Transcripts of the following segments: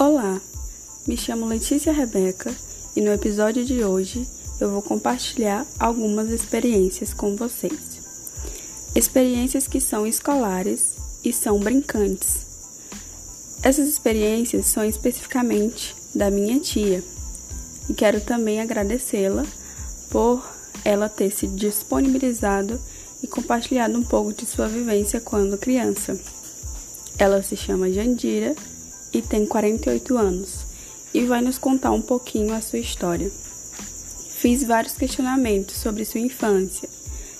Olá, me chamo Letícia Rebeca e no episódio de hoje eu vou compartilhar algumas experiências com vocês. Experiências que são escolares e são brincantes. Essas experiências são especificamente da minha tia e quero também agradecê-la por ela ter se disponibilizado e compartilhado um pouco de sua vivência quando criança. Ela se chama Jandira e tem 48 anos e vai nos contar um pouquinho a sua história. Fiz vários questionamentos sobre sua infância,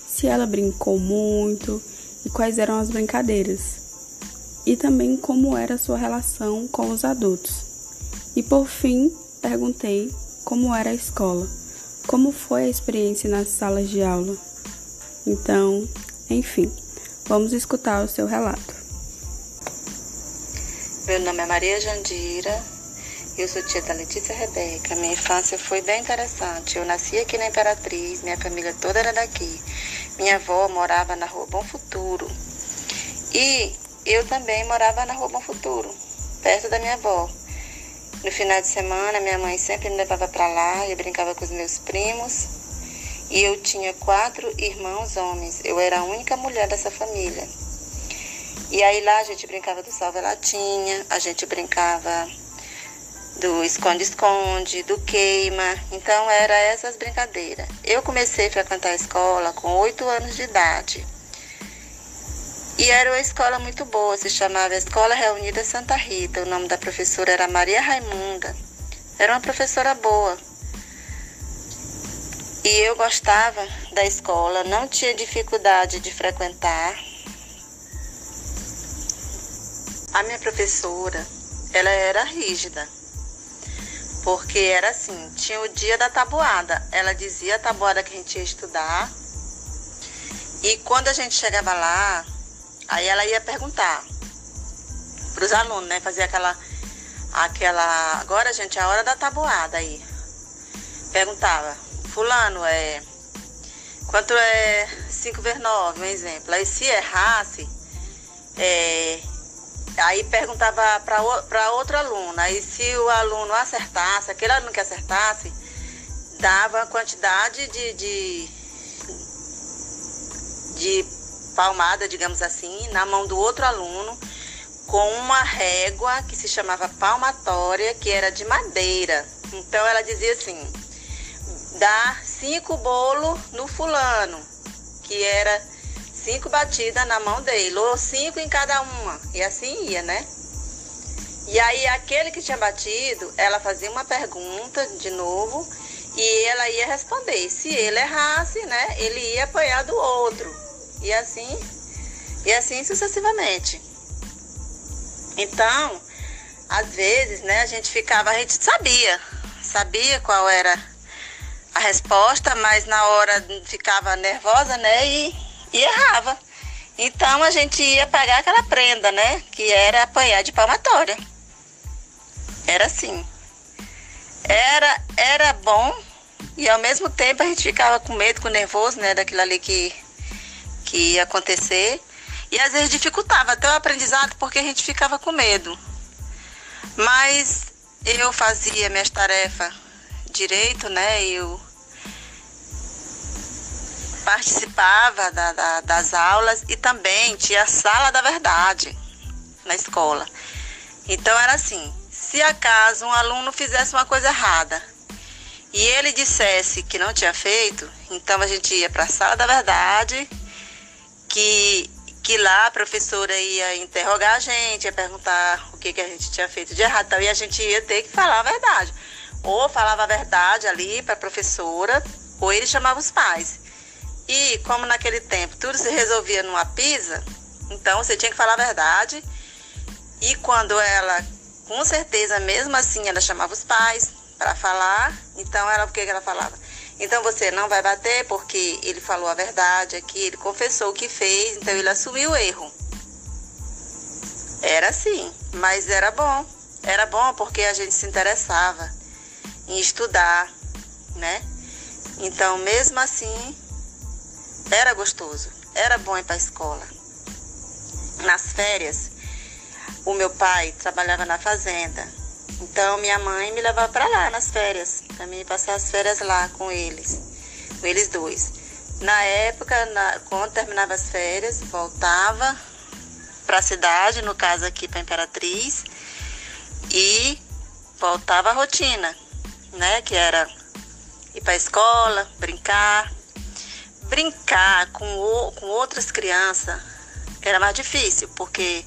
se ela brincou muito e quais eram as brincadeiras, e também como era sua relação com os adultos. E por fim, perguntei como era a escola, como foi a experiência nas salas de aula. Então, enfim, vamos escutar o seu relato. Meu nome é Maria Jandira, eu sou tia da Letícia Rebeca. Minha infância foi bem interessante. Eu nasci aqui na Imperatriz, minha família toda era daqui. Minha avó morava na rua Bom Futuro. E eu também morava na rua Bom Futuro, perto da minha avó. No final de semana, minha mãe sempre me levava para lá, eu brincava com os meus primos. E eu tinha quatro irmãos homens. Eu era a única mulher dessa família. E aí lá a gente brincava do salve latinha, a gente brincava do esconde-esconde, do queima. Então era essas brincadeiras. Eu comecei a frequentar a escola com oito anos de idade. E era uma escola muito boa, se chamava Escola Reunida Santa Rita. O nome da professora era Maria Raimunda. Era uma professora boa. E eu gostava da escola, não tinha dificuldade de frequentar. A minha professora, ela era rígida, porque era assim, tinha o dia da tabuada. Ela dizia a tabuada que a gente ia estudar. E quando a gente chegava lá, aí ela ia perguntar para os alunos, né? Fazia aquela, aquela. Agora, gente, é a hora da tabuada aí. Perguntava, fulano, é. Quanto é 5 vezes 9, um exemplo. Aí se errasse, é, Aí perguntava para outro aluno. Aí se o aluno acertasse, aquele aluno que acertasse, dava a quantidade de, de, de palmada, digamos assim, na mão do outro aluno, com uma régua que se chamava palmatória, que era de madeira. Então ela dizia assim: dá cinco bolos no fulano, que era cinco batidas na mão dele, ou cinco em cada uma. E assim ia, né? E aí aquele que tinha batido, ela fazia uma pergunta de novo e ela ia responder. Se ele errasse, né, ele ia apoiar do outro. E assim, e assim sucessivamente. Então, às vezes, né, a gente ficava, a gente sabia, sabia qual era a resposta, mas na hora ficava nervosa, né, e e errava. Então a gente ia pagar aquela prenda, né? Que era apanhar de palmatória. Era assim. Era, era bom e ao mesmo tempo a gente ficava com medo, com nervoso, né? Daquilo ali que, que ia acontecer. E às vezes dificultava até o aprendizado porque a gente ficava com medo. Mas eu fazia minhas tarefas direito, né? Eu participava da, da, das aulas e também tinha a sala da verdade na escola. Então era assim: se acaso um aluno fizesse uma coisa errada e ele dissesse que não tinha feito, então a gente ia para a sala da verdade, que, que lá a professora ia interrogar a gente, ia perguntar o que, que a gente tinha feito de errado, então, e a gente ia ter que falar a verdade. Ou falava a verdade ali para a professora, ou ele chamava os pais. E como naquele tempo tudo se resolvia numa pisa, então você tinha que falar a verdade. E quando ela, com certeza, mesmo assim, ela chamava os pais para falar, então ela o que ela falava? Então você não vai bater porque ele falou a verdade aqui, ele confessou o que fez, então ele assumiu o erro. Era assim, mas era bom. Era bom porque a gente se interessava em estudar, né? Então, mesmo assim, era gostoso, era bom ir para a escola. Nas férias, o meu pai trabalhava na fazenda Então minha mãe me levava para lá nas férias, para mim passar as férias lá com eles, com eles dois. Na época, na, quando terminava as férias, voltava para a cidade, no caso aqui para Imperatriz, e voltava a rotina, né? Que era ir para a escola, brincar. Brincar com, o, com outras crianças era mais difícil, porque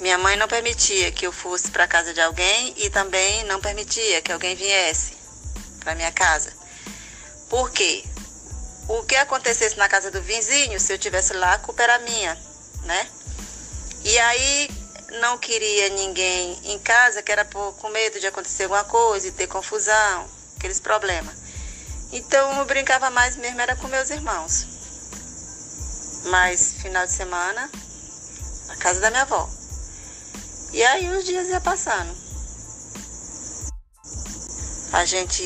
minha mãe não permitia que eu fosse para casa de alguém e também não permitia que alguém viesse para minha casa. Por quê? O que acontecesse na casa do vizinho, se eu tivesse lá, a culpa era minha, né? E aí não queria ninguém em casa, que era por, com medo de acontecer alguma coisa e ter confusão, aqueles problemas. Então eu brincava mais mesmo era com meus irmãos. Mas final de semana, na casa da minha avó. E aí os dias ia passando. A gente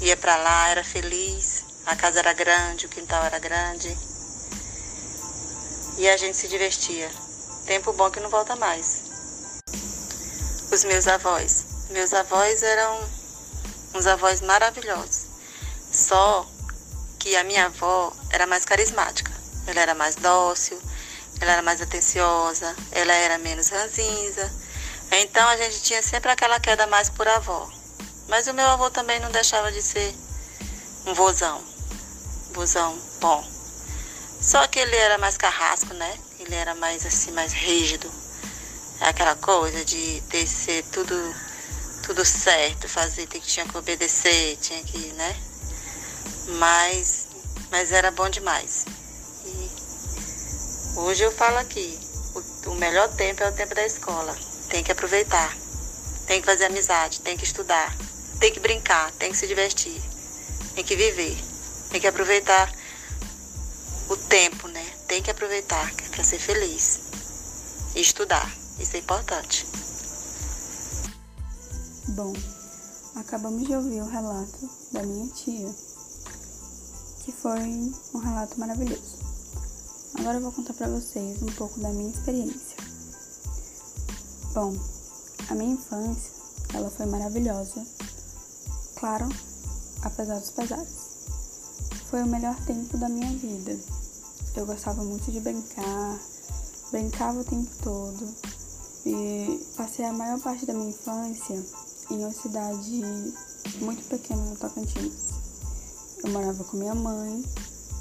ia para lá, era feliz. A casa era grande, o quintal era grande. E a gente se divertia. Tempo bom que não volta mais. Os meus avós. Meus avós eram uns avós maravilhosos. Só que a minha avó era mais carismática. Ela era mais dócil, ela era mais atenciosa, ela era menos ranzinza. Então a gente tinha sempre aquela queda mais por avó. Mas o meu avô também não deixava de ser um vozão. Vozão bom. Só que ele era mais carrasco, né? Ele era mais assim, mais rígido. É aquela coisa de ter que ser tudo, tudo certo, fazer, tinha que obedecer, tinha que, né? Mas, mas era bom demais. E hoje eu falo aqui, o, o melhor tempo é o tempo da escola. Tem que aproveitar. Tem que fazer amizade, tem que estudar, tem que brincar, tem que se divertir, tem que viver, tem que aproveitar o tempo, né? Tem que aproveitar é para ser feliz e estudar. Isso é importante. Bom, acabamos de ouvir o relato da minha tia, que foi um relato maravilhoso. Agora eu vou contar para vocês um pouco da minha experiência. Bom, a minha infância, ela foi maravilhosa. Claro, apesar dos pesares. Foi o melhor tempo da minha vida. Eu gostava muito de brincar, brincava o tempo todo e passei a maior parte da minha infância em uma cidade muito pequena no Tocantins. Eu morava com minha mãe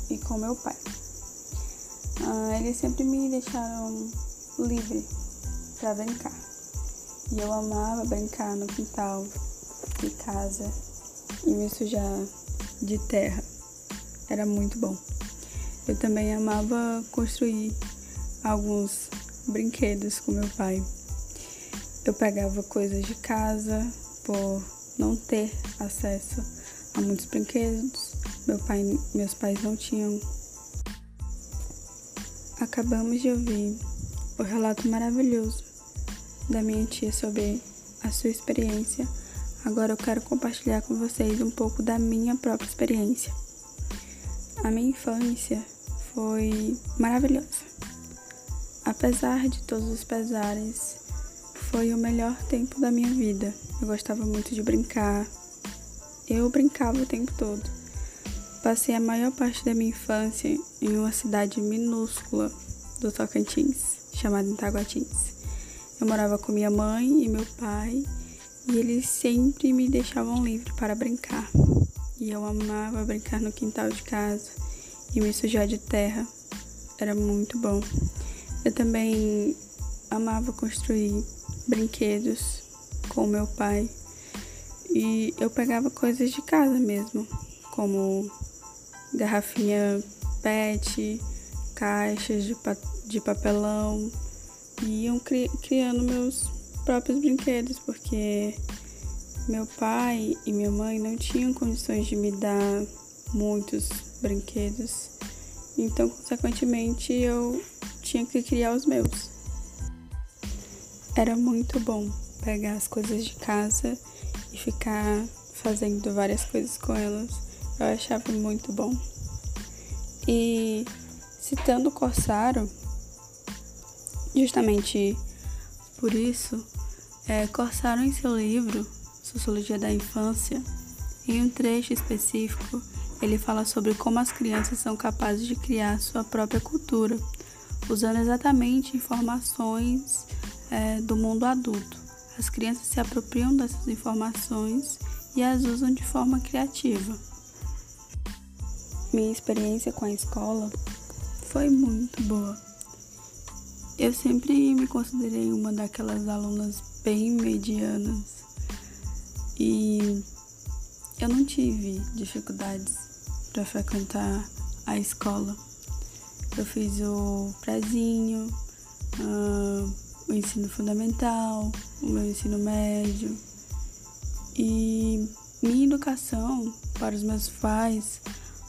e com meu pai. Ah, eles sempre me deixaram livre para brincar. E eu amava brincar no quintal de casa e me sujar de terra. Era muito bom. Eu também amava construir alguns brinquedos com meu pai. Eu pegava coisas de casa por não ter acesso a muitos brinquedos. Meu pai, meus pais não tinham. Acabamos de ouvir o relato maravilhoso da minha tia sobre a sua experiência. Agora eu quero compartilhar com vocês um pouco da minha própria experiência. A minha infância foi maravilhosa. Apesar de todos os pesares, foi o melhor tempo da minha vida. Eu gostava muito de brincar. Eu brincava o tempo todo. Passei a maior parte da minha infância em uma cidade minúscula do Tocantins, chamada Itaguatins. Eu morava com minha mãe e meu pai, e eles sempre me deixavam livre para brincar. E eu amava brincar no quintal de casa e me sujar de terra. Era muito bom. Eu também amava construir brinquedos com meu pai e eu pegava coisas de casa mesmo, como garrafinha PET, caixas de, pa de papelão e iam cri criando meus próprios brinquedos, porque meu pai e minha mãe não tinham condições de me dar muitos brinquedos, então, consequentemente, eu tinha que criar os meus. Era muito bom pegar as coisas de casa ficar fazendo várias coisas com elas. Eu achava muito bom. E citando o Corsaro, justamente por isso, É, Corsaro, em seu livro Sociologia da Infância, em um trecho específico, ele fala sobre como as crianças são capazes de criar sua própria cultura, usando exatamente informações é, do mundo adulto. As crianças se apropriam dessas informações e as usam de forma criativa. Minha experiência com a escola foi muito boa. Eu sempre me considerei uma daquelas alunas bem medianas e eu não tive dificuldades para frequentar a escola. Eu fiz o prezinho, uh, o ensino fundamental, o meu ensino médio e minha educação para os meus pais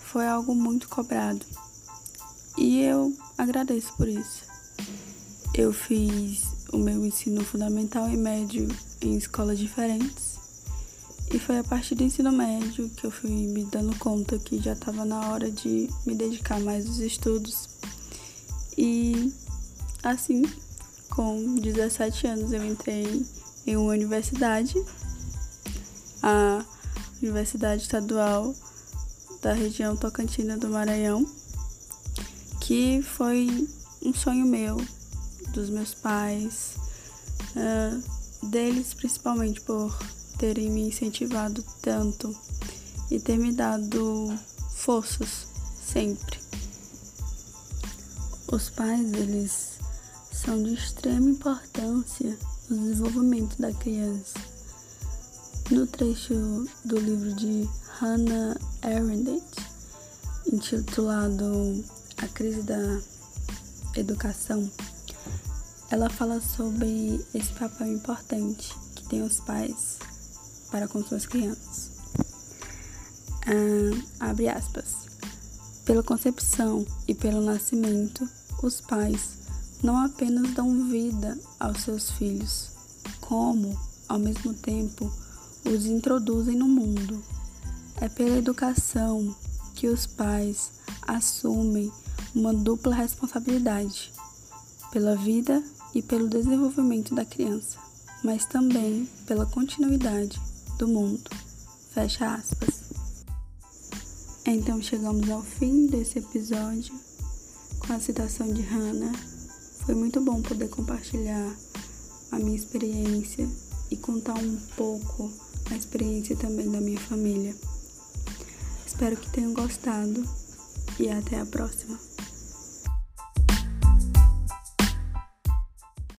foi algo muito cobrado e eu agradeço por isso. Eu fiz o meu ensino fundamental e médio em escolas diferentes. E foi a partir do ensino médio que eu fui me dando conta que já estava na hora de me dedicar mais aos estudos. E assim, com 17 anos, eu entrei em uma universidade, a Universidade Estadual da região Tocantina do Maranhão, que foi um sonho meu dos meus pais, uh, deles principalmente por terem me incentivado tanto e ter me dado forças sempre. Os pais, eles são de extrema importância no desenvolvimento da criança. No trecho do livro de Hannah Arendt, intitulado A Crise da Educação, ela fala sobre esse papel importante que tem os pais para com suas crianças. Ah, abre aspas. Pela concepção e pelo nascimento, os pais não apenas dão vida aos seus filhos, como, ao mesmo tempo, os introduzem no mundo. É pela educação que os pais assumem uma dupla responsabilidade pela vida e pelo desenvolvimento da criança, mas também pela continuidade do mundo. Fecha aspas. Então chegamos ao fim desse episódio com a citação de Hannah. Foi muito bom poder compartilhar a minha experiência e contar um pouco a experiência também da minha família. Espero que tenham gostado e até a próxima.